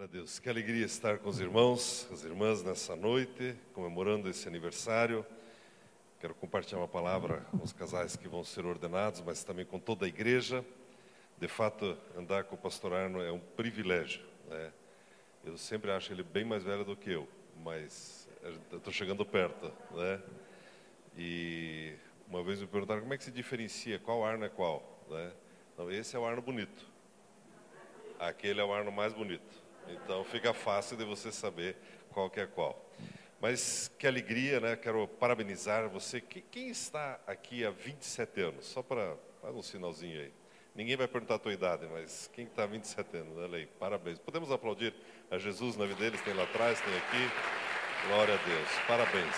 Glória a Deus. Que alegria estar com os irmãos, as irmãs nessa noite, comemorando esse aniversário. Quero compartilhar uma palavra com os casais que vão ser ordenados, mas também com toda a igreja. De fato, andar com o pastor Arno é um privilégio. Né? Eu sempre acho ele bem mais velho do que eu, mas estou chegando perto. Né? E uma vez me perguntaram como é que se diferencia, qual Arno é qual. Né? Então, esse é o Arno bonito. Aquele é o Arno mais bonito. Então fica fácil de você saber qual que é qual. Mas que alegria, né? Quero parabenizar você. Quem está aqui há 27 anos? Só para um sinalzinho aí. Ninguém vai perguntar a tua idade, mas quem está há 27 anos? Olha aí, parabéns. Podemos aplaudir a Jesus na vida deles? Tem lá atrás, tem aqui. Glória a Deus. Parabéns.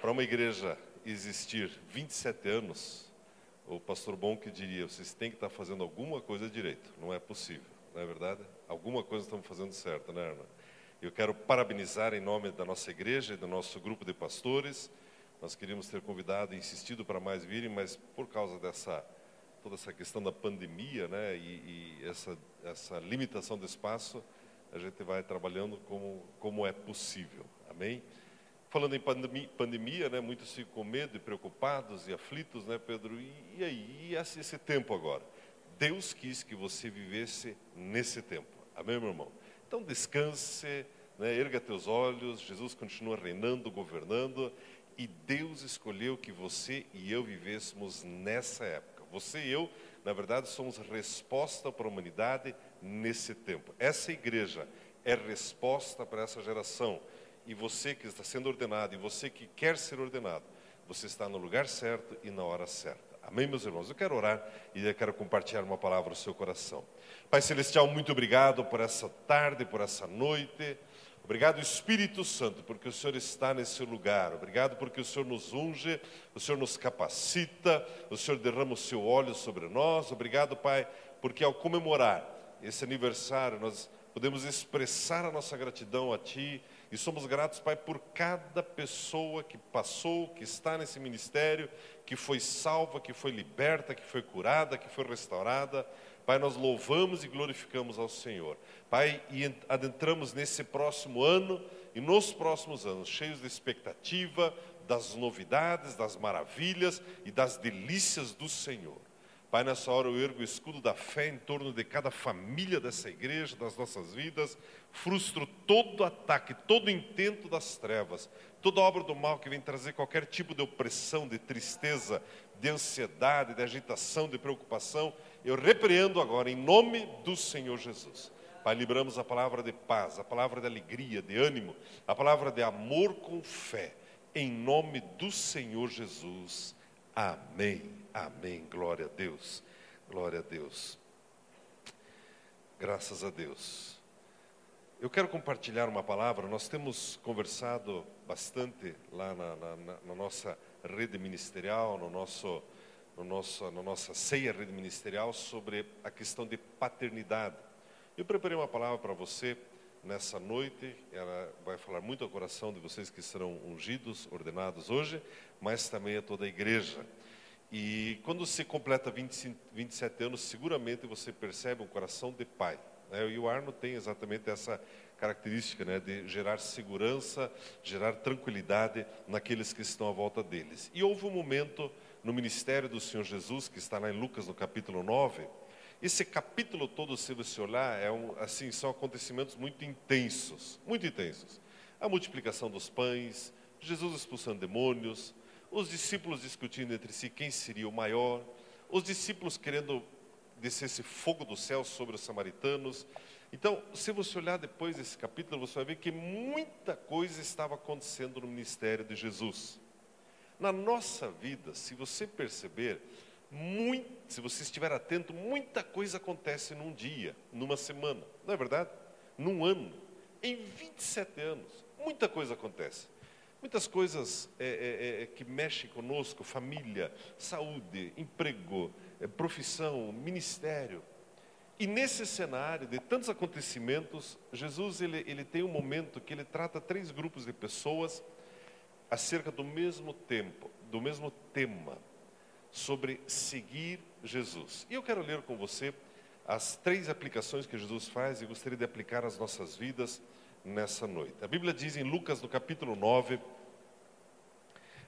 Para uma igreja existir 27 anos, o pastor Bom que diria, vocês têm que estar fazendo alguma coisa direito. Não é possível não é verdade? Alguma coisa estamos fazendo certo, né, Arna? Eu quero parabenizar em nome da nossa igreja e do nosso grupo de pastores. Nós queríamos ter convidado e insistido para mais virem, mas por causa dessa toda essa questão da pandemia, né, e, e essa essa limitação do espaço, a gente vai trabalhando como como é possível. Amém? Falando em pandemia, pandemia né, muitos ficam com medo e preocupados e aflitos, né, Pedro? E, e aí, e esse, esse tempo agora? Deus quis que você vivesse nesse tempo. Amém, meu irmão? Então descanse, né, erga teus olhos, Jesus continua reinando, governando, e Deus escolheu que você e eu vivêssemos nessa época. Você e eu, na verdade, somos resposta para a humanidade nesse tempo. Essa igreja é resposta para essa geração. E você que está sendo ordenado, e você que quer ser ordenado, você está no lugar certo e na hora certa. Amém, meus irmãos? Eu quero orar e eu quero compartilhar uma palavra no seu coração. Pai Celestial, muito obrigado por essa tarde, por essa noite. Obrigado, Espírito Santo, porque o Senhor está nesse lugar. Obrigado porque o Senhor nos unge, o Senhor nos capacita, o Senhor derrama o seu óleo sobre nós. Obrigado, Pai, porque ao comemorar esse aniversário, nós podemos expressar a nossa gratidão a Ti e somos gratos, Pai, por cada pessoa que passou, que está nesse ministério, que foi salva, que foi liberta, que foi curada, que foi restaurada. Pai, nós louvamos e glorificamos ao Senhor. Pai, e adentramos nesse próximo ano e nos próximos anos, cheios de expectativa, das novidades, das maravilhas e das delícias do Senhor. Pai, nessa hora eu ergo o escudo da fé em torno de cada família dessa igreja, das nossas vidas, frustro todo ataque, todo intento das trevas, toda obra do mal que vem trazer qualquer tipo de opressão, de tristeza, de ansiedade, de agitação, de preocupação, eu repreendo agora em nome do Senhor Jesus. Pai, libramos a palavra de paz, a palavra de alegria, de ânimo, a palavra de amor com fé, em nome do Senhor Jesus. Amém. Amém. Glória a Deus. Glória a Deus. Graças a Deus. Eu quero compartilhar uma palavra. Nós temos conversado bastante lá na, na, na nossa rede ministerial, no nosso, no nosso, na nossa ceia rede ministerial, sobre a questão de paternidade. Eu preparei uma palavra para você nessa noite. Ela vai falar muito ao coração de vocês que serão ungidos, ordenados hoje, mas também a toda a igreja. E quando você completa 25, 27 anos, seguramente você percebe um coração de pai. Né? E o Arno tem exatamente essa característica né, de gerar segurança, gerar tranquilidade naqueles que estão à volta deles. E houve um momento no ministério do Senhor Jesus, que está lá em Lucas no capítulo 9. Esse capítulo todo, se você olhar, é um, assim, são acontecimentos muito intensos, muito intensos. A multiplicação dos pães, Jesus expulsando demônios, os discípulos discutindo entre si quem seria o maior, os discípulos querendo descer esse fogo do céu sobre os samaritanos. Então, se você olhar depois desse capítulo, você vai ver que muita coisa estava acontecendo no ministério de Jesus. Na nossa vida, se você perceber, muito, se você estiver atento, muita coisa acontece num dia, numa semana, não é verdade? Num ano, em 27 anos, muita coisa acontece. Muitas coisas é, é, é, é, que mexem conosco, família, saúde, emprego, é, profissão, ministério. E nesse cenário de tantos acontecimentos, Jesus ele, ele tem um momento que ele trata três grupos de pessoas acerca do mesmo tempo, do mesmo tema, sobre seguir Jesus. E eu quero ler com você as três aplicações que Jesus faz e gostaria de aplicar às nossas vidas nessa noite. A Bíblia diz em Lucas, no capítulo 9,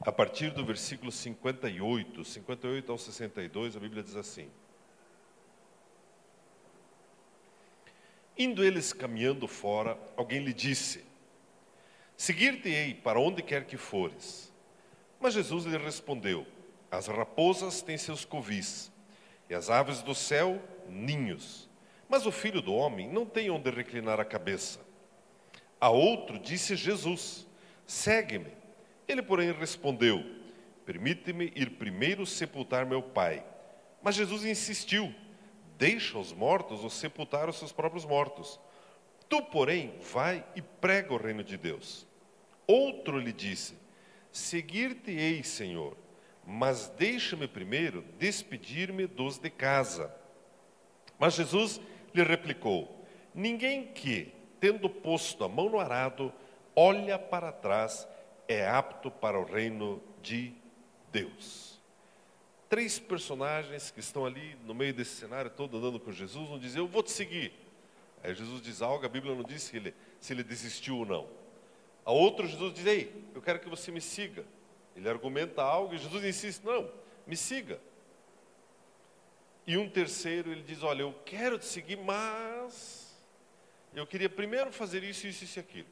a partir do versículo 58, 58 ao 62, a Bíblia diz assim: Indo eles caminhando fora, alguém lhe disse: Seguir-te-ei para onde quer que fores. Mas Jesus lhe respondeu: As raposas têm seus covis, e as aves do céu ninhos. Mas o filho do homem não tem onde reclinar a cabeça. A outro disse Jesus: Segue-me. Ele, porém, respondeu: Permite-me ir primeiro sepultar meu pai. Mas Jesus insistiu: Deixa os mortos os sepultar os seus próprios mortos. Tu, porém, vai e prega o reino de Deus. Outro lhe disse: Seguir-te-ei, Senhor, mas deixa-me primeiro despedir-me dos de casa. Mas Jesus lhe replicou: Ninguém que, tendo posto a mão no arado, olha para trás, é apto para o reino de Deus. Três personagens que estão ali no meio desse cenário todo andando com Jesus, vão dizer: Eu vou te seguir. Aí Jesus diz algo, a Bíblia não diz se ele, se ele desistiu ou não. A outro, Jesus diz: Ei, eu quero que você me siga. Ele argumenta algo e Jesus insiste: Não, me siga. E um terceiro, ele diz: Olha, eu quero te seguir, mas eu queria primeiro fazer isso, isso, isso e aquilo.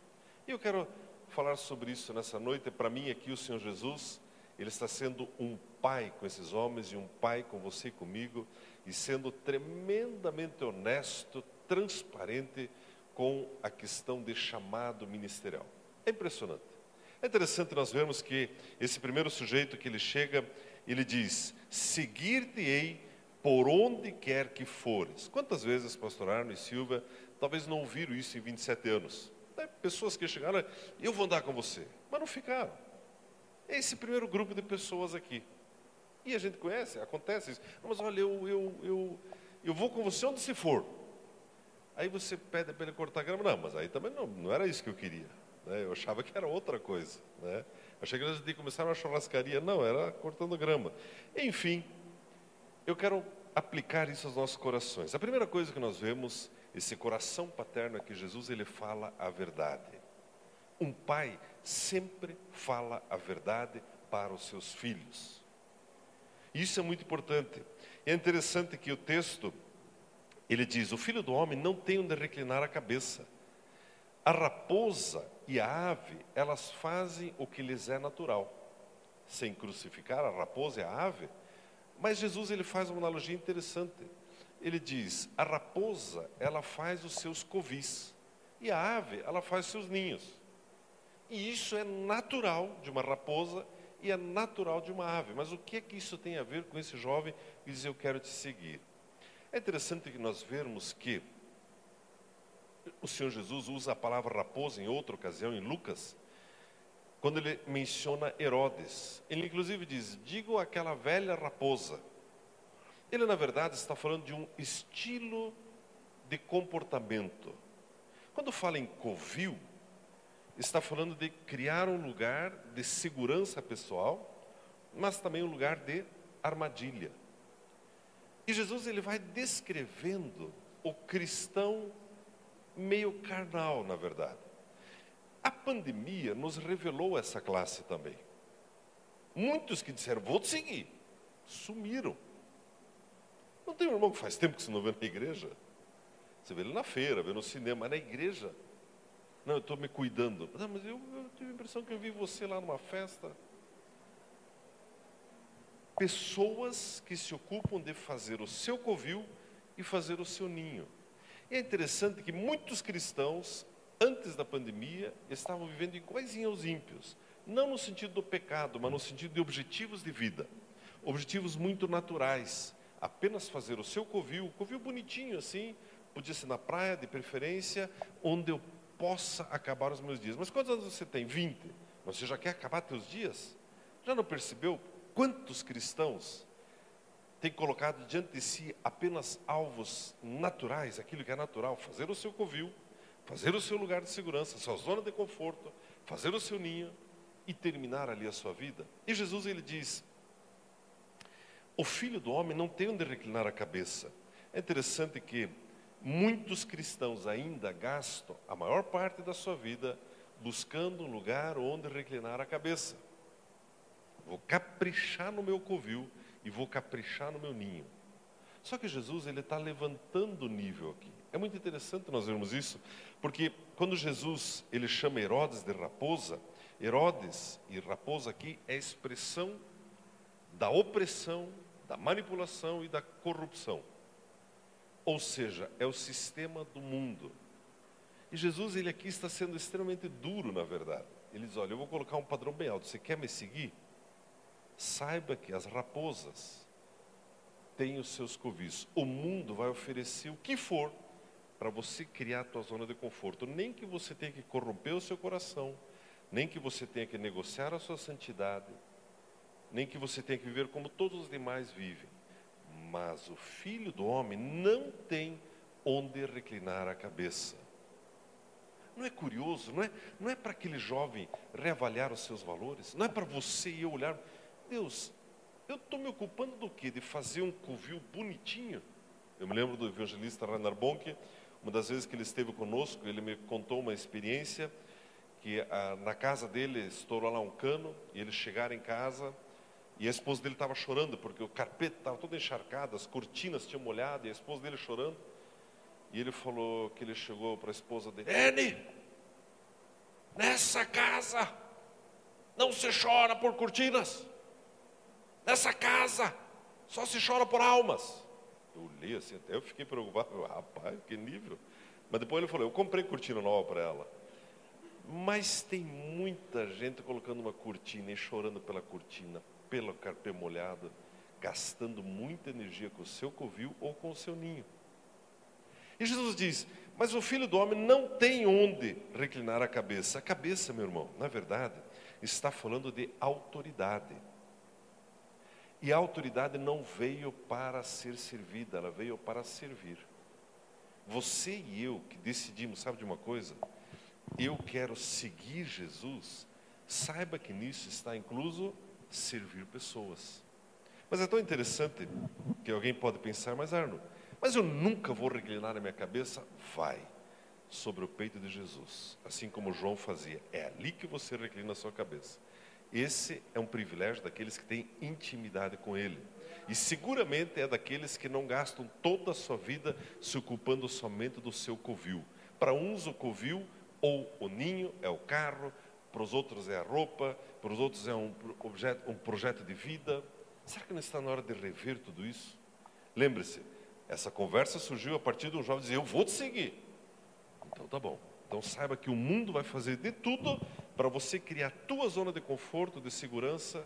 E eu quero falar sobre isso nessa noite. Para mim, aqui, o Senhor Jesus, Ele está sendo um pai com esses homens e um pai com você e comigo, e sendo tremendamente honesto, transparente com a questão de chamado ministerial. É impressionante. É interessante nós vermos que esse primeiro sujeito que ele chega, ele diz: Seguir-te-ei por onde quer que fores. Quantas vezes, pastor Arno e Silva, talvez não ouviram isso em 27 anos? Tem pessoas que chegaram, eu vou andar com você, mas não ficaram. É esse primeiro grupo de pessoas aqui. E a gente conhece, acontece isso. Mas olha, eu, eu, eu, eu vou com você onde se for. Aí você pede para ele cortar grama. Não, mas aí também não, não era isso que eu queria. Né? Eu achava que era outra coisa. Né? Achei que a ia começar uma churrascaria. Não, era cortando grama. Enfim, eu quero aplicar isso aos nossos corações. A primeira coisa que nós vemos, esse coração paterno é que Jesus ele fala a verdade. Um pai sempre fala a verdade para os seus filhos. Isso é muito importante. É interessante que o texto ele diz: "O filho do homem não tem onde reclinar a cabeça. A raposa e a ave, elas fazem o que lhes é natural. Sem crucificar a raposa e a ave, mas Jesus ele faz uma analogia interessante. Ele diz: a raposa ela faz os seus covis e a ave ela faz seus ninhos. E isso é natural de uma raposa e é natural de uma ave. Mas o que é que isso tem a ver com esse jovem que diz eu quero te seguir? É interessante que nós vermos que o Senhor Jesus usa a palavra raposa em outra ocasião, em Lucas, quando ele menciona Herodes. Ele inclusive diz: digo aquela velha raposa. Ele, na verdade, está falando de um estilo de comportamento. Quando fala em covil, está falando de criar um lugar de segurança pessoal, mas também um lugar de armadilha. E Jesus ele vai descrevendo o cristão meio carnal, na verdade. A pandemia nos revelou essa classe também. Muitos que disseram, vou te seguir, sumiram. Não tem um irmão que faz tempo que você não vê na igreja? Você vê ele na feira, vê no cinema, na igreja. Não, eu estou me cuidando. Não, mas eu, eu tive a impressão que eu vi você lá numa festa. Pessoas que se ocupam de fazer o seu covil e fazer o seu ninho. É interessante que muitos cristãos antes da pandemia, estavam vivendo iguaizinho aos ímpios. Não no sentido do pecado, mas no sentido de objetivos de vida. Objetivos muito naturais. Apenas fazer o seu covil, covil bonitinho assim, podia ser na praia, de preferência, onde eu possa acabar os meus dias. Mas quantos anos você tem? 20. Mas você já quer acabar seus dias? Já não percebeu quantos cristãos têm colocado diante de si apenas alvos naturais, aquilo que é natural, fazer o seu covil, fazer o seu lugar de segurança, sua zona de conforto, fazer o seu ninho e terminar ali a sua vida. E Jesus ele diz: O filho do homem não tem onde reclinar a cabeça. É interessante que muitos cristãos ainda gastam a maior parte da sua vida buscando um lugar onde reclinar a cabeça. Vou caprichar no meu covil e vou caprichar no meu ninho. Só que Jesus ele está levantando o nível aqui. É muito interessante nós vermos isso, porque quando Jesus ele chama Herodes de raposa, Herodes e raposa aqui é a expressão da opressão, da manipulação e da corrupção. Ou seja, é o sistema do mundo. E Jesus ele aqui está sendo extremamente duro, na verdade. Ele diz: "Olha, eu vou colocar um padrão bem alto. Você quer me seguir? Saiba que as raposas têm os seus covis. O mundo vai oferecer o que for para você criar a tua zona de conforto. Nem que você tenha que corromper o seu coração, nem que você tenha que negociar a sua santidade, nem que você tenha que viver como todos os demais vivem. Mas o filho do homem não tem onde reclinar a cabeça. Não é curioso, não é, não é para aquele jovem reavaliar os seus valores, não é para você e eu olhar, Deus, eu estou me ocupando do quê? De fazer um covil bonitinho? Eu me lembro do evangelista Rainer Bonk, uma das vezes que ele esteve conosco, ele me contou uma experiência que ah, na casa dele estourou lá um cano e eles chegaram em casa e a esposa dele estava chorando porque o carpete estava todo encharcado, as cortinas tinham molhado e a esposa dele chorando. E ele falou que ele chegou para a esposa dele: Ene, nessa casa não se chora por cortinas, nessa casa só se chora por almas. Eu li assim, até eu fiquei preocupado, rapaz, que nível. Mas depois ele falou: Eu comprei cortina nova para ela. Mas tem muita gente colocando uma cortina e chorando pela cortina, pelo carpê molhado, gastando muita energia com o seu covil ou com o seu ninho. E Jesus diz: Mas o filho do homem não tem onde reclinar a cabeça. A cabeça, meu irmão, na verdade, está falando de autoridade. E a autoridade não veio para ser servida, ela veio para servir. Você e eu que decidimos, sabe de uma coisa? Eu quero seguir Jesus, saiba que nisso está incluso servir pessoas. Mas é tão interessante que alguém pode pensar, mas Arno, mas eu nunca vou reclinar a minha cabeça? Vai sobre o peito de Jesus, assim como João fazia. É ali que você reclina a sua cabeça. Esse é um privilégio daqueles que têm intimidade com Ele. E seguramente é daqueles que não gastam toda a sua vida se ocupando somente do seu covil. Para uns, o covil ou o ninho é o carro, para os outros é a roupa, para os outros é um, objeto, um projeto de vida. Será que não está na hora de rever tudo isso? Lembre-se, essa conversa surgiu a partir de um jovem dizer: Eu vou te seguir. Então tá bom. Então saiba que o mundo vai fazer de tudo para você criar a tua zona de conforto, de segurança,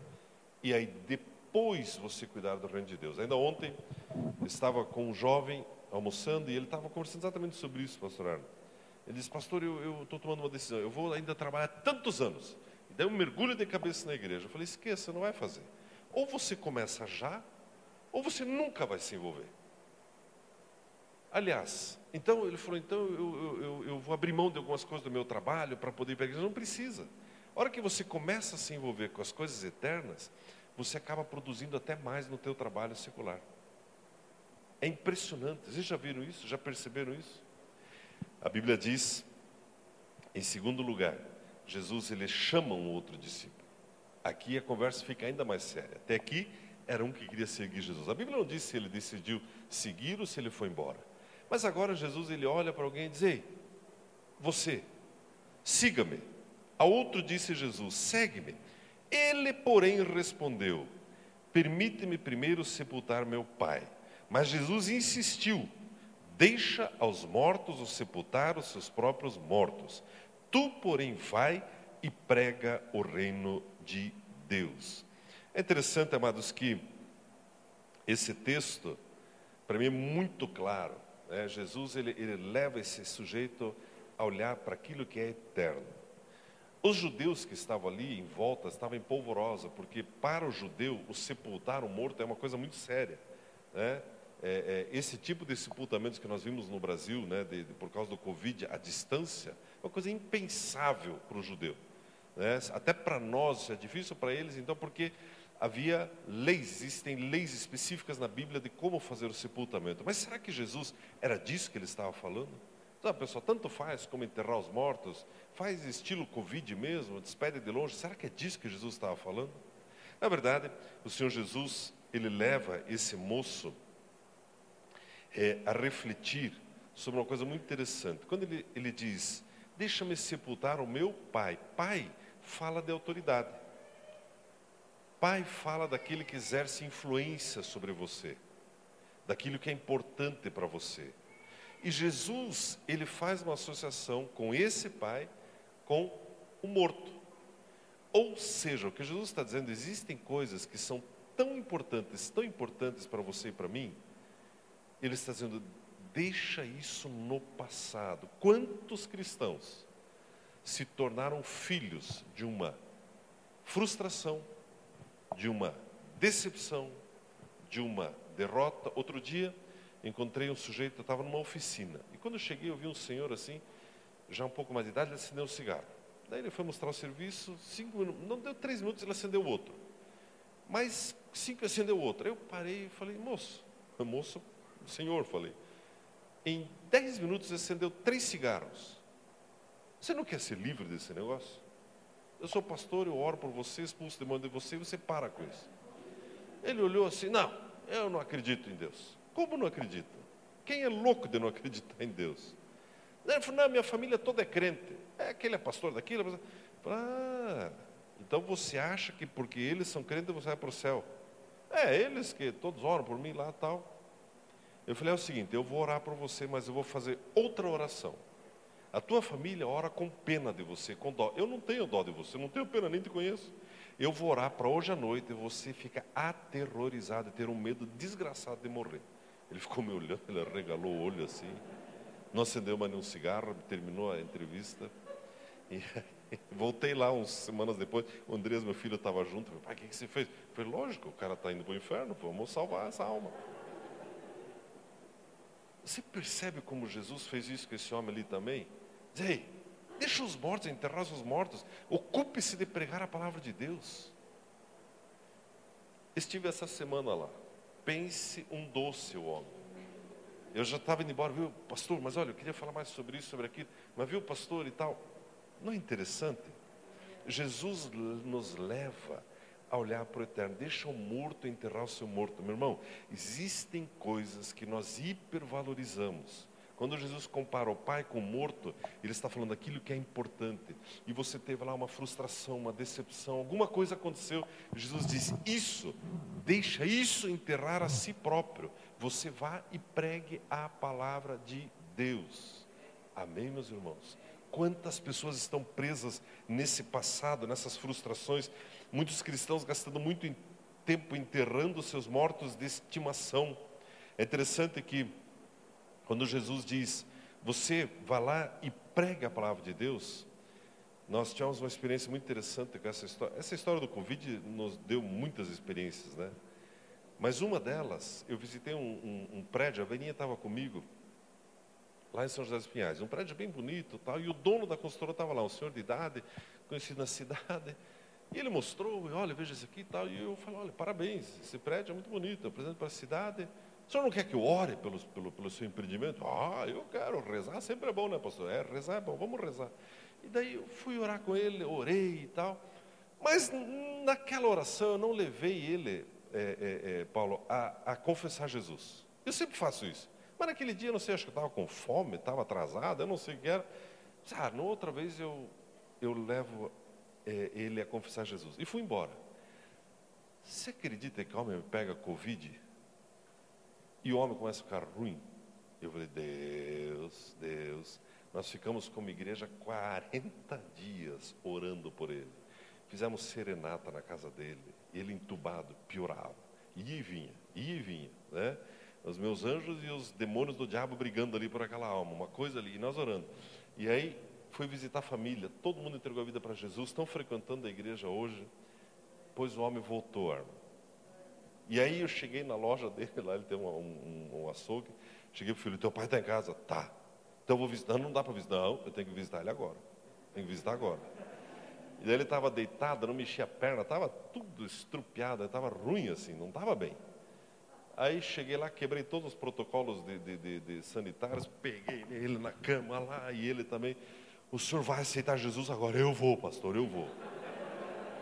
e aí depois você cuidar do reino de Deus. Ainda ontem estava com um jovem almoçando e ele estava conversando exatamente sobre isso, pastor Arno. Ele disse, pastor, eu estou tomando uma decisão, eu vou ainda trabalhar tantos anos. E daí um mergulho de cabeça na igreja. Eu falei, esqueça, não vai fazer. Ou você começa já, ou você nunca vai se envolver. Aliás, então ele falou, então eu, eu, eu vou abrir mão de algumas coisas do meu trabalho para poder ir para a igreja. Não precisa. A hora que você começa a se envolver com as coisas eternas, você acaba produzindo até mais no teu trabalho secular. É impressionante. Vocês já viram isso? Já perceberam isso? A Bíblia diz, em segundo lugar, Jesus ele chama um outro discípulo. Aqui a conversa fica ainda mais séria. Até aqui era um que queria seguir Jesus. A Bíblia não diz se ele decidiu seguir ou se ele foi embora. Mas agora Jesus ele olha para alguém e diz: Ei, você, siga-me. A outro disse Jesus: Segue-me. Ele, porém, respondeu: Permite-me primeiro sepultar meu pai. Mas Jesus insistiu: Deixa aos mortos o sepultar os seus próprios mortos. Tu, porém, vai e prega o reino de Deus. É interessante, amados, que esse texto, para mim, é muito claro. Né? Jesus ele, ele leva esse sujeito a olhar para aquilo que é eterno. Os judeus que estavam ali em volta estavam em polvorosa, porque para o judeu o sepultar o morto é uma coisa muito séria. Né? É, é, esse tipo de sepultamentos que nós vimos no Brasil, né, de, de, por causa do Covid, a distância, é uma coisa impensável para o judeu. Né? Até para nós é difícil para eles, então, porque havia leis, existem leis específicas na Bíblia de como fazer o sepultamento. Mas será que Jesus era disso que ele estava falando? Sabe, pessoal, tanto faz como enterrar os mortos, faz estilo Covid mesmo, despede de longe. Será que é disso que Jesus estava falando? Na verdade, o Senhor Jesus, ele leva esse moço é, a refletir sobre uma coisa muito interessante. Quando ele, ele diz, deixa-me sepultar o meu pai. Pai fala de autoridade. Pai fala daquele que exerce influência sobre você, daquilo que é importante para você. E Jesus, ele faz uma associação com esse pai com o morto. Ou seja, o que Jesus está dizendo, existem coisas que são tão importantes, tão importantes para você e para mim, ele está dizendo, deixa isso no passado. Quantos cristãos se tornaram filhos de uma frustração, de uma decepção, de uma derrota? Outro dia, encontrei um sujeito, eu estava numa oficina, e quando eu cheguei, eu vi um senhor assim, já um pouco mais de idade, ele acendeu um cigarro. Daí ele foi mostrar o serviço, cinco minutos, não deu três minutos, ele acendeu outro. Mais cinco acendeu outro. Aí eu parei e falei, moço, moço, senhor, falei, em dez minutos acendeu três cigarros. Você não quer ser livre desse negócio? Eu sou pastor, eu oro por você, expulso o demônio de você e você para com isso. Ele olhou assim, não, eu não acredito em Deus. Como não acredita? Quem é louco de não acreditar em Deus? Ele falou, não, minha família toda é crente. É, aquele é pastor daquilo. É pastor. Ah, então você acha que porque eles são crentes você vai para o céu? É, eles que todos oram por mim lá tal. Eu falei, é o seguinte, eu vou orar por você, mas eu vou fazer outra oração. A tua família ora com pena de você, com dó. Eu não tenho dó de você, não tenho pena, nem te conheço. Eu vou orar para hoje à noite e você fica aterrorizado ter um medo desgraçado de morrer. Ele ficou me olhando, ele regalou o olho assim. Não acendeu mais nenhum cigarro, terminou a entrevista. E voltei lá uns semanas depois, o Andrés, meu filho, estava junto. Falei, pai, o que, que você fez? Falei, lógico, o cara está indo para o inferno, vamos salvar essa alma. Você percebe como Jesus fez isso com esse homem ali também? Diz, ei, deixa os mortos, enterrar os mortos. Ocupe-se de pregar a palavra de Deus. Estive essa semana lá. Pense um doce homem. Eu já estava indo embora, viu, pastor, mas olha, eu queria falar mais sobre isso, sobre aquilo. Mas viu, pastor e tal. Não é interessante? Jesus nos leva a olhar para o eterno. Deixa o morto enterrar o seu morto. Meu irmão, existem coisas que nós hipervalorizamos. Quando Jesus compara o pai com o morto, ele está falando daquilo que é importante. E você teve lá uma frustração, uma decepção, alguma coisa aconteceu. Jesus diz: Isso, deixa isso enterrar a si próprio. Você vá e pregue a palavra de Deus. Amém, meus irmãos? Quantas pessoas estão presas nesse passado, nessas frustrações? Muitos cristãos gastando muito tempo enterrando seus mortos de estimação. É interessante que quando Jesus diz, você vá lá e prega a palavra de Deus, nós tivemos uma experiência muito interessante com essa história. Essa história do Covid nos deu muitas experiências, né? Mas uma delas, eu visitei um, um, um prédio, a Beninha estava comigo, lá em São José dos Pinhais, um prédio bem bonito tal, e o dono da construtora estava lá, um senhor de idade, conhecido na cidade, e ele mostrou, olha, veja isso aqui e tal. E eu falei, olha, parabéns, esse prédio é muito bonito, apresento para a cidade. O senhor não quer que eu ore pelo, pelo, pelo seu empreendimento? Ah, eu quero, rezar sempre é bom, né, pastor? É, rezar é bom, vamos rezar. E daí eu fui orar com ele, orei e tal. Mas naquela oração eu não levei ele, é, é, é, Paulo, a, a confessar Jesus. Eu sempre faço isso. Mas naquele dia, não sei, acho que eu estava com fome, estava atrasado, eu não sei o que era. Ah, na outra vez eu, eu levo é, ele a confessar Jesus. E fui embora. Você acredita que o homem pega Covid e o homem começa a ficar ruim? Eu falei, Deus, Deus. Nós ficamos como igreja 40 dias orando por ele. Fizemos serenata na casa dele. Ele entubado, piorava. Ia e vinha, ia e vinha. Né? Os meus anjos e os demônios do diabo brigando ali por aquela alma. Uma coisa ali, e nós orando. E aí foi visitar a família, todo mundo entregou a vida para Jesus, estão frequentando a igreja hoje, pois o homem voltou, Arno. E aí eu cheguei na loja dele, lá ele tem um, um, um açougue, cheguei para o filho, teu pai está em casa? Tá. Então eu vou visitar, não dá para visitar, não, eu tenho que visitar ele agora. Tenho que visitar agora. E daí ele estava deitado, não mexia a perna, estava tudo estrupiado, estava ruim assim, não estava bem. Aí cheguei lá, quebrei todos os protocolos de, de, de, de, sanitários, peguei ele na cama lá e ele também. O senhor vai aceitar Jesus agora? Eu vou, pastor, eu vou.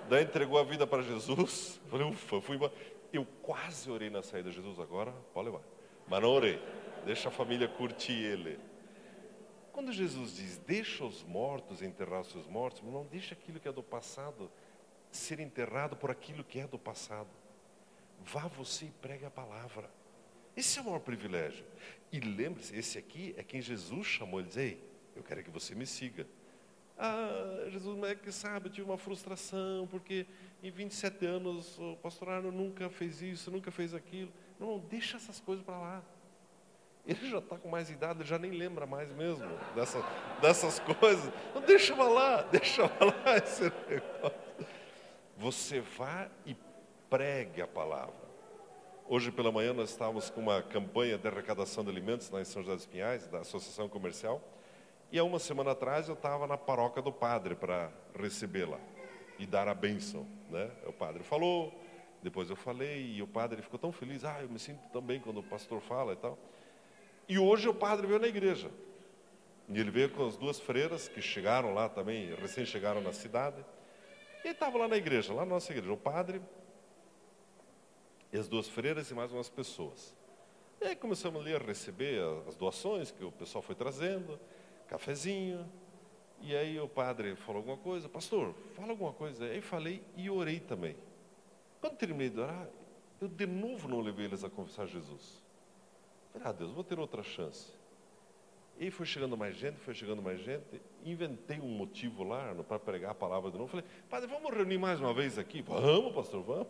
Daí entregou a vida para Jesus. Falei, ufa, fui embora. Eu quase orei na saída. Jesus, agora pode levar. Mas não orei. Deixa a família curtir ele. Quando Jesus diz, deixa os mortos enterrar os seus mortos, não deixa aquilo que é do passado ser enterrado por aquilo que é do passado. Vá você e pregue a palavra. Esse é o maior privilégio. E lembre-se, esse aqui é quem Jesus chamou. Ele diz, ei, eu quero que você me siga. Ah, Jesus, não é que sabe, eu tive uma frustração, porque em 27 anos o pastor Arno nunca fez isso, nunca fez aquilo. Não, não deixa essas coisas para lá. Ele já está com mais idade, ele já nem lembra mais mesmo dessa, dessas coisas. Não deixa lá, deixa lá esse negócio. Você vá e pregue a palavra. Hoje pela manhã nós estávamos com uma campanha de arrecadação de alimentos na São José dos Pinhais, da Associação Comercial. E há uma semana atrás eu estava na paróquia do padre para recebê-la e dar a bênção. Né? O padre falou, depois eu falei, e o padre ficou tão feliz. Ah, eu me sinto tão bem quando o pastor fala e tal. E hoje o padre veio na igreja. E ele veio com as duas freiras que chegaram lá também, recém chegaram na cidade. E estava lá na igreja, lá na nossa igreja. O padre e as duas freiras e mais umas pessoas. E aí começamos ali a receber as doações que o pessoal foi trazendo cafezinho. E aí o padre falou alguma coisa, pastor, fala alguma coisa. Aí falei e orei também. Quando terminei de orar, eu de novo não levei eles a confessar Jesus. Falei, ah Deus, vou ter outra chance. E foi chegando mais gente, foi chegando mais gente. Inventei um motivo lá para pregar a palavra de novo. Falei, padre, vamos reunir mais uma vez aqui? Vamos, pastor, vamos.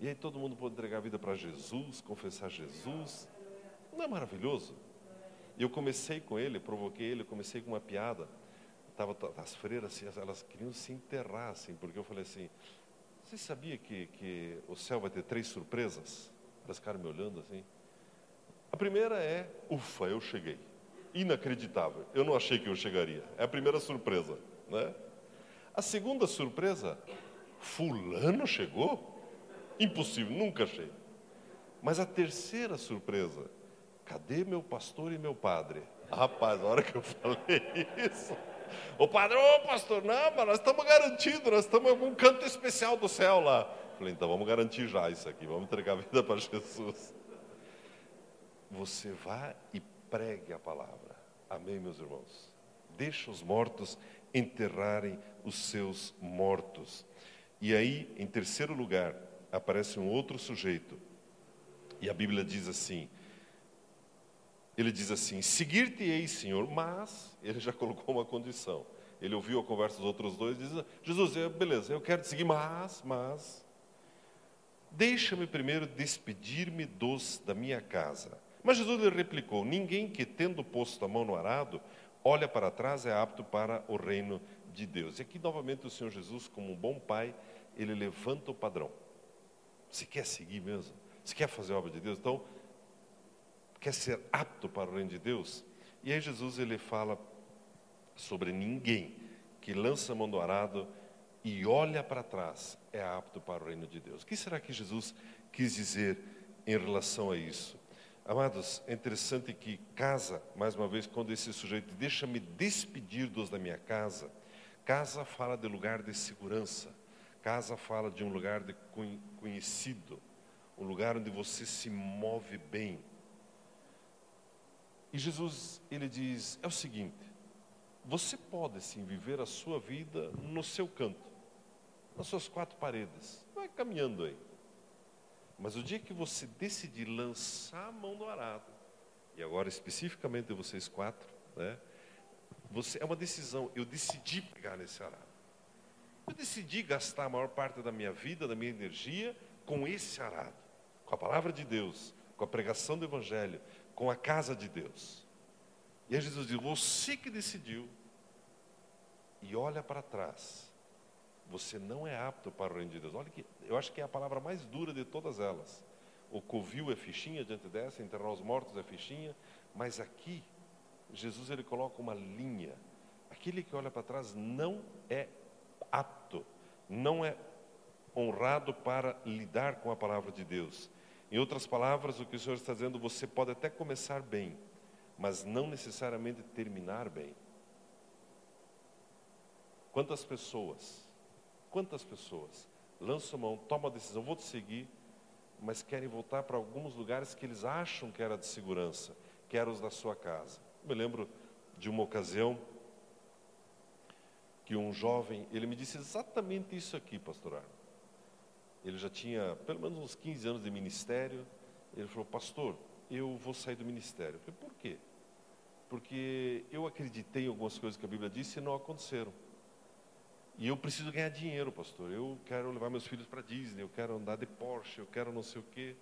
E aí todo mundo pode entregar a vida para Jesus, confessar Jesus. Não é maravilhoso? E eu comecei com ele, provoquei ele, comecei com uma piada. Tava, as freiras, assim, elas queriam se enterrar, assim, porque eu falei assim, você sabia que, que o céu vai ter três surpresas? Elas ficaram me olhando assim. A primeira é, ufa, eu cheguei. Inacreditável, eu não achei que eu chegaria. É a primeira surpresa, né? A segunda surpresa, fulano chegou? Impossível, nunca achei. Mas a terceira surpresa, cadê meu pastor e meu padre? Rapaz, a hora que eu falei isso, o padre, ô pastor, não, mas nós estamos garantidos, nós estamos em algum canto especial do céu lá. Falei, então vamos garantir já isso aqui, vamos entregar a vida para Jesus. Você vá e pregue a palavra. Amém, meus irmãos? Deixa os mortos enterrarem os seus mortos. E aí, em terceiro lugar, aparece um outro sujeito. E a Bíblia diz assim: ele diz assim: Seguir-te-ei, Senhor, mas ele já colocou uma condição. Ele ouviu a conversa dos outros dois e diz: Jesus, beleza, eu quero te seguir, mas, mas, deixa-me primeiro despedir-me dos da minha casa. Mas Jesus lhe replicou: Ninguém que, tendo posto a mão no arado, olha para trás é apto para o reino de Deus. E aqui, novamente, o Senhor Jesus, como um bom pai, ele levanta o padrão. Se quer seguir mesmo, se quer fazer a obra de Deus, então quer ser apto para o reino de Deus? E aí Jesus ele fala sobre ninguém que lança a mão do arado e olha para trás é apto para o reino de Deus. O que será que Jesus quis dizer em relação a isso? Amados, é interessante que casa, mais uma vez, quando esse sujeito deixa-me despedir dos da minha casa, casa fala de lugar de segurança, casa fala de um lugar de conhecido, um lugar onde você se move bem, e Jesus, ele diz: é o seguinte, você pode sim viver a sua vida no seu canto, nas suas quatro paredes, vai caminhando aí. Mas o dia que você decidir lançar a mão do arado, e agora especificamente vocês quatro, né? Você, é uma decisão, eu decidi pegar nesse arado. Eu decidi gastar a maior parte da minha vida, da minha energia, com esse arado, com a palavra de Deus, com a pregação do Evangelho, com a casa de Deus. E aí Jesus diz: Você que decidiu, e olha para trás, você não é apto para o reino de Deus. Olha que eu acho que é a palavra mais dura de todas elas. O covil é fichinha diante dessa, enterrar os mortos é fichinha, mas aqui Jesus ele coloca uma linha. Aquele que olha para trás não é apto, não é honrado para lidar com a palavra de Deus. Em outras palavras, o que o Senhor está dizendo, você pode até começar bem, mas não necessariamente terminar bem. Quantas pessoas, quantas pessoas lançam mão, tomam a decisão, vou te seguir, mas querem voltar para alguns lugares que eles acham que era de segurança, que eram os da sua casa. Eu me lembro de uma ocasião que um jovem, ele me disse exatamente isso aqui, pastor Arno. Ele já tinha pelo menos uns 15 anos de ministério. Ele falou, pastor, eu vou sair do ministério. Eu falei, por quê? Porque eu acreditei em algumas coisas que a Bíblia disse e não aconteceram. E eu preciso ganhar dinheiro, pastor. Eu quero levar meus filhos para Disney, eu quero andar de Porsche, eu quero não sei o quê.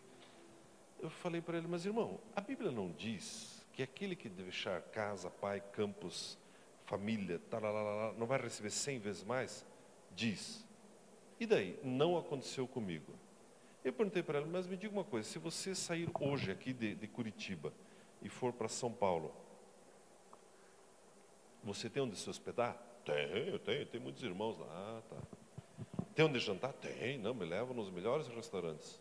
Eu falei para ele, mas irmão, a Bíblia não diz que aquele que deixar casa, pai, campos, família, talalala, não vai receber cem vezes mais? Diz. E daí? Não aconteceu comigo. Eu perguntei para ela, mas me diga uma coisa, se você sair hoje aqui de, de Curitiba e for para São Paulo, você tem onde se hospedar? Tenho, tenho, tenho muitos irmãos lá. Tá. Tem onde jantar? Tem, não, me levam nos melhores restaurantes.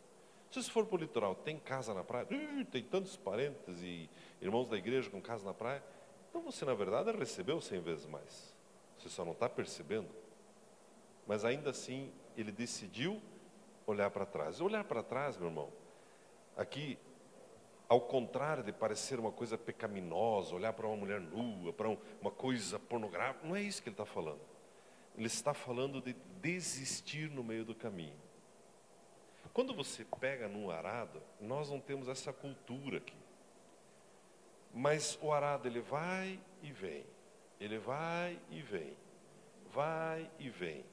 Se você for para o litoral, tem casa na praia? Uh, tem tantos parentes e irmãos da igreja com casa na praia. Então você, na verdade, recebeu cem vezes mais. Você só não está percebendo. Mas ainda assim, ele decidiu olhar para trás. Olhar para trás, meu irmão, aqui ao contrário de parecer uma coisa pecaminosa, olhar para uma mulher nua, para uma coisa pornográfica, não é isso que ele está falando. Ele está falando de desistir no meio do caminho. Quando você pega num arado, nós não temos essa cultura aqui. Mas o arado ele vai e vem, ele vai e vem, vai e vem.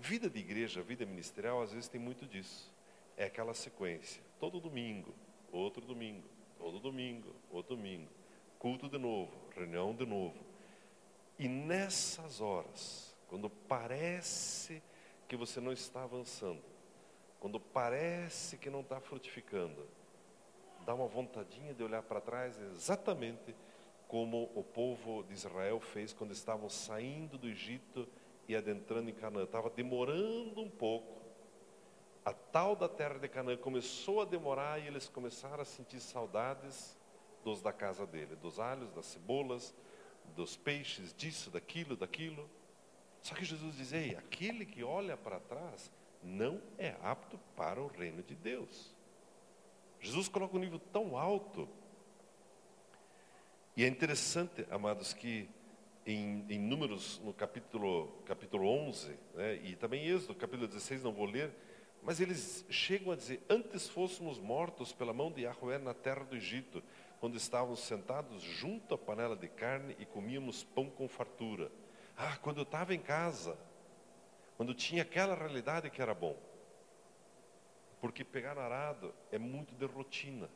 Vida de igreja, vida ministerial, às vezes tem muito disso. É aquela sequência, todo domingo, outro domingo, todo domingo, outro domingo, culto de novo, reunião de novo. E nessas horas, quando parece que você não está avançando, quando parece que não está frutificando, dá uma vontadinha de olhar para trás, exatamente como o povo de Israel fez quando estavam saindo do Egito e adentrando em Canaã. Estava demorando um pouco, a tal da terra de Canaã começou a demorar e eles começaram a sentir saudades dos da casa dele, dos alhos, das cebolas, dos peixes, disso, daquilo, daquilo. Só que Jesus diz: Ei, aquele que olha para trás não é apto para o reino de Deus. Jesus coloca um nível tão alto. E é interessante, amados, que em, em Números, no capítulo, capítulo 11, né, e também Êxodo, capítulo 16, não vou ler, mas eles chegam a dizer: Antes fôssemos mortos pela mão de Yahweh na terra do Egito, quando estávamos sentados junto à panela de carne e comíamos pão com fartura. Ah, quando eu estava em casa, quando tinha aquela realidade que era bom. Porque pegar no arado é muito de rotina,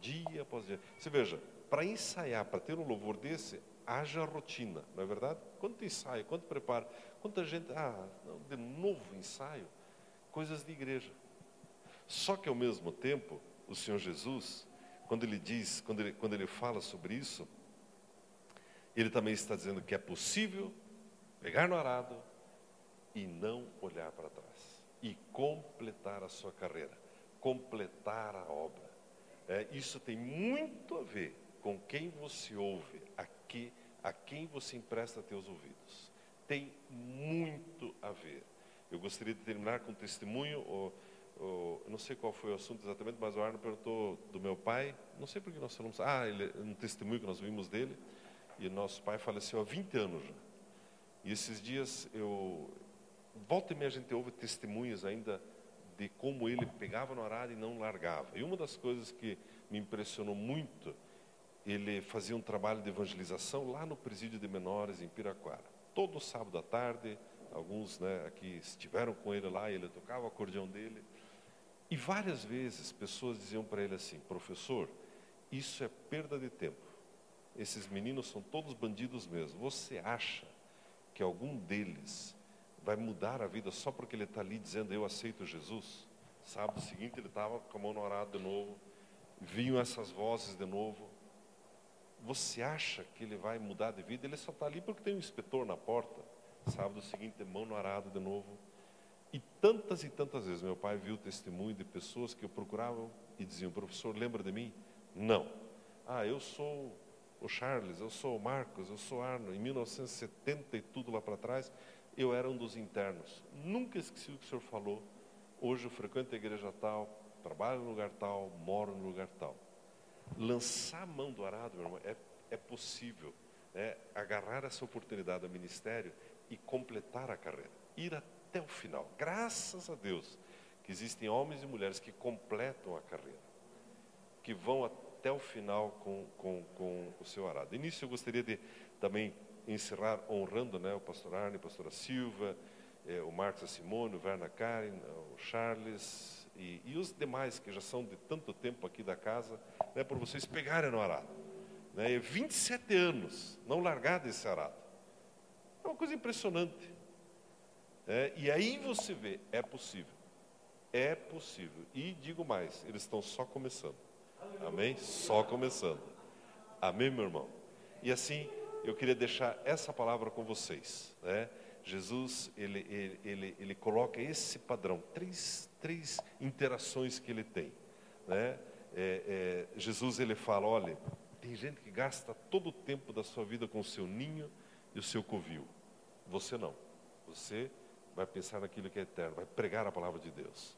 dia após dia. Você veja, para ensaiar, para ter um louvor desse, haja rotina, não é verdade? Quanto ensaio, quanto preparo, quanta gente, ah, de novo ensaio coisas de igreja. Só que ao mesmo tempo, o Senhor Jesus, quando ele diz, quando ele, quando ele fala sobre isso, ele também está dizendo que é possível pegar no arado e não olhar para trás e completar a sua carreira, completar a obra. É, isso tem muito a ver com quem você ouve, a, que, a quem você empresta teus ouvidos. Tem muito a ver. Eu gostaria de terminar com um testemunho. Ou, ou, não sei qual foi o assunto exatamente, mas o Arno perguntou do meu pai. Não sei por que nós falamos. Ah, ele, um testemunho que nós vimos dele. E nosso pai faleceu há 20 anos já. E esses dias eu. Volta e meia a gente ouve testemunhos ainda de como ele pegava no arado e não largava. E uma das coisas que me impressionou muito, ele fazia um trabalho de evangelização lá no presídio de menores em Piraquara. Todo sábado à tarde, alguns né, aqui estiveram com ele lá, ele tocava o acordeão dele. E várias vezes pessoas diziam para ele assim: professor, isso é perda de tempo. Esses meninos são todos bandidos mesmo. Você acha que algum deles vai mudar a vida só porque ele está ali dizendo eu aceito Jesus? Sábado seguinte ele estava com a mão no arado de novo, vinham essas vozes de novo. Você acha que ele vai mudar de vida? Ele só está ali porque tem um inspetor na porta. Sábado seguinte, mão no arado de novo. E tantas e tantas vezes meu pai viu testemunho de pessoas que o procuravam e diziam: professor, lembra de mim? Não. Ah, eu sou o Charles, eu sou o Marcos, eu sou Arno. Em 1970 e tudo lá para trás, eu era um dos internos. Nunca esqueci o que o senhor falou. Hoje eu frequento a igreja tal, trabalho no lugar tal, moro no lugar tal. Lançar a mão do arado, meu irmão, é, é possível. É, agarrar essa oportunidade do ministério e completar a carreira. Ir até o final. Graças a Deus que existem homens e mulheres que completam a carreira. Que vão até o final com, com, com o seu arado. Início eu gostaria de também encerrar honrando né, o pastor Arne, a pastora Silva, eh, o Marcos Simone, o Werner Karen, o Charles e, e, os demais que já são de tanto tempo aqui da casa, né, por vocês pegarem no arado. Né, 27 anos, não largar desse arado. É uma coisa impressionante. É, e aí você vê, é possível. É possível. E digo mais, eles estão só começando. Amém? Só começando. Amém, meu irmão? E assim, eu queria deixar essa palavra com vocês. Né? Jesus, ele, ele, ele, ele coloca esse padrão, três, três interações que ele tem. Né? É, é, Jesus, ele fala, olha, tem gente que gasta todo o tempo da sua vida com o seu ninho e o seu covil. Você não. Você vai pensar naquilo que é eterno, vai pregar a palavra de Deus.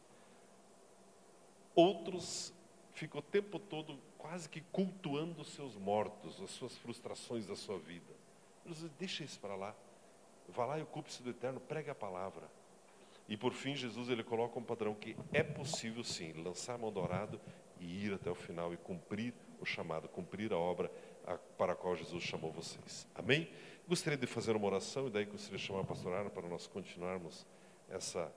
Outros ficam o tempo todo quase que cultuando os seus mortos, as suas frustrações da sua vida. Jesus, deixa isso para lá. Vá lá e ocupe-se do eterno, pregue a palavra. E por fim, Jesus ele coloca um padrão que é possível sim, lançar a mão dourado e ir até o final e cumprir o chamado, cumprir a obra para a qual Jesus chamou vocês. Amém? Gostaria de fazer uma oração e daí gostaria de chamar a pastor Ana para nós continuarmos essa